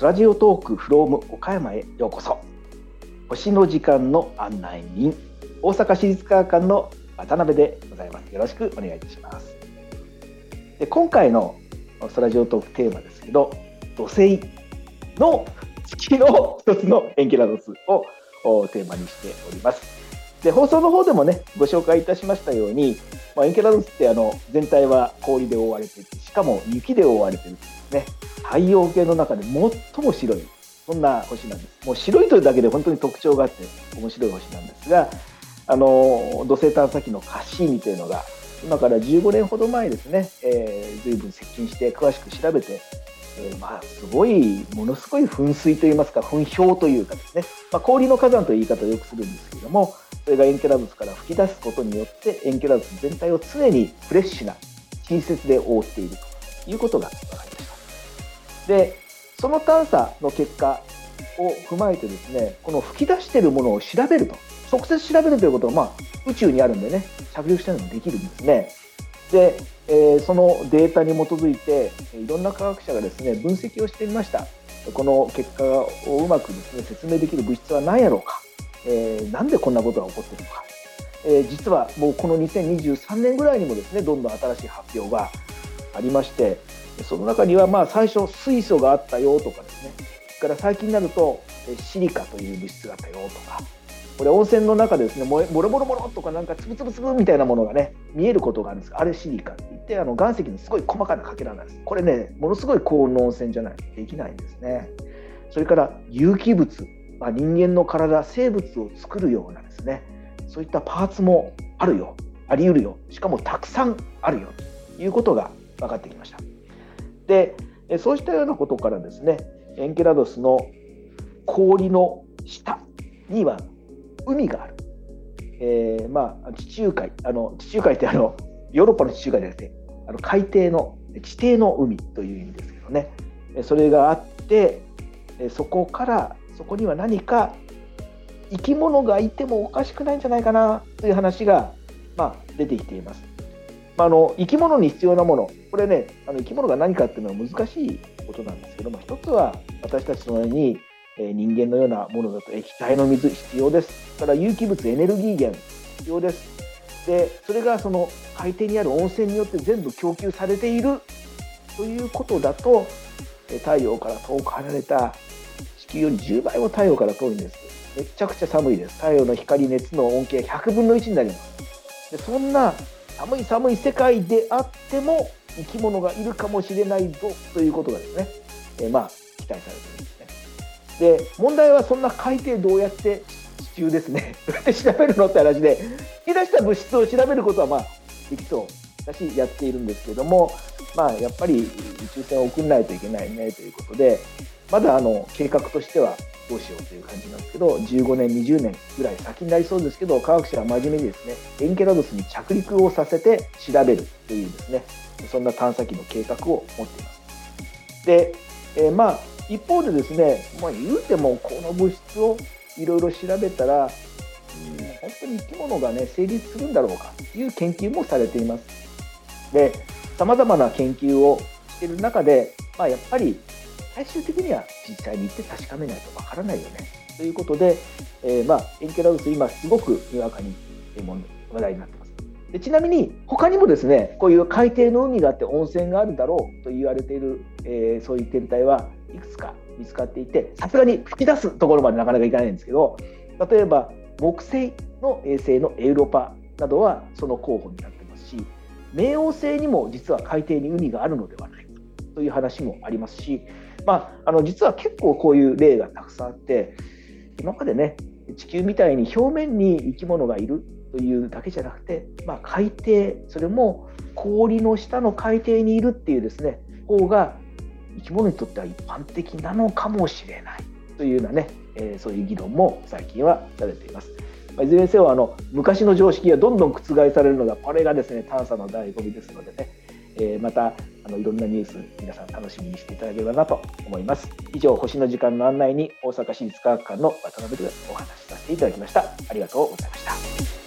スラジオトークフローム岡山へようこそ。星の時間の案内人大阪市立科学館の渡辺でございます。よろしくお願いいたします。で今回のスラジオトークテーマですけど土星の月の一つのエンケラドスをテーマにしております。で放送の方でもねご紹介いたしましたように、まあ、エンケラドスってあの全体は氷で覆われていてしかも雪で覆われているですね。太陽系の中で最も白い。そんな星なんです。もう白いというだけで本当に特徴があって面白い星なんですがあの土星探査機のカッシーニというのが今から15年ほど前ですね、えー、随分接近して詳しく調べて、えー、まあすごいものすごい噴水といいますか噴氷というかですね、まあ、氷の火山という言い方をよくするんですけれどもそれがエンケラドスから吹き出すことによってエンケラドス全体を常にフレッシュな新雪で覆っているということが分かりました。でその探査の結果を踏まえてですねこの吹き出しているものを調べると直接調べるということは、まあ、宇宙にあるんでね着陸したのもできるんですね。で、えー、そのデータに基づいていろんな科学者がですね分析をしてみましたこの結果をうまくですね説明できる物質は何やろうか、えー、なんでこんなことが起こってるのか、えー、実はもうこの2023年ぐらいにもですねどんどん新しい発表がありましてその中にはまあ最初水素があったよとかですねそれから最近になるとシリカという物質があったよとかこれ温泉の中でですねボロボロボロとかなんかつぶつぶつぶみたいなものがね見えることがあるんです。あれシリカって言ってあの岩石のすごい細かなかけらなんです。これねものすごい高温の温泉じゃないとできないんですね。それから有機物、まあ、人間の体生物を作るようなですねそういったパーツもあるよ。あり得るよ。しかもたくさんあるよ。ということが分かってきました。でそうしたようなことからですねエンケラドスの氷の下には海がある、えー、まあ地中海あの地中海ってあのヨーロッパの地中海じゃなくてあの海底の地底の海という意味ですけどね。それがあってそこからそこには何か生き物がいてもおかしくないんじゃないかなという話が、まあ、出てきています。まあ、あの生き物に必要なものこれねあの生き物が何かっていうのは難しいことなんですけども一つは私たちのようにえ人間のようなものだと液体の水必要です。から有機物エネルギー源必要です。でそれがその海底にある温泉によって全部供給されているということだと太陽から遠く離れた地球より10倍も太陽から遠いんです。めちゃくちゃ寒いです。太陽の光熱の恩恵100分の1になります。でそんな寒い寒い世界であっても生き物がいるかもしれないぞということがですね、えー、まあ期待されているんですね。で問題はそんな海底どうやって地球ですねどうやって調べるのって話で引き出した物質を調べることはまあできそうだしやっているんですけどもまあやっぱり宇宙船を送んないといけないねということでまだあの計画としてはどうしようという感じなんですけど15年20年ぐらい先になりそうですけど科学者は真面目にですねエンケラドスに着陸をさせて調べるというですねそんな探査機の計画を持っています。で、えー、まあ一方でですね、まあ、言うてもこの物質をいろいろ調べたら、本当に生き物がね成立するんだろうかという研究もされています。でさまざまな研究をしている中で、まあ、やっぱり最終的には実際に行って確かめないとわからないよねということで、えー、まあ、エンケラウス今すごくにわかに話題になってます。でちなみに他にもですねこういう海底の海があって温泉があるだろうと言われている、えー、そういう天体はいくつか見つかっていてさすがに吹き出すところまでなかなかいかないんですけど例えば木星の衛星のエウロパなどはその候補になってますし冥王星にも実は海底に海があるのではないかという話もありますし、まあ、あの実は結構こういう例がたくさんあって今までね地球みたいに表面に生き物がいるというだけじゃなくて、まあ、海底それも氷の下の海底にいるっていうですね方が生き物にとっては一般的なのかもしれないというようなね、えー、そういう議論も最近はされています。まいずれにせよあの昔の常識がどんどん覆されるのがこれがですね探査の醍醐味ですのでね、えー、またあのいろんなニュース皆さん楽しみにしていただければなと思います。以上星の時間の案内に大阪市立科学館の渡辺でお話しさせていただきました。ありがとうございました。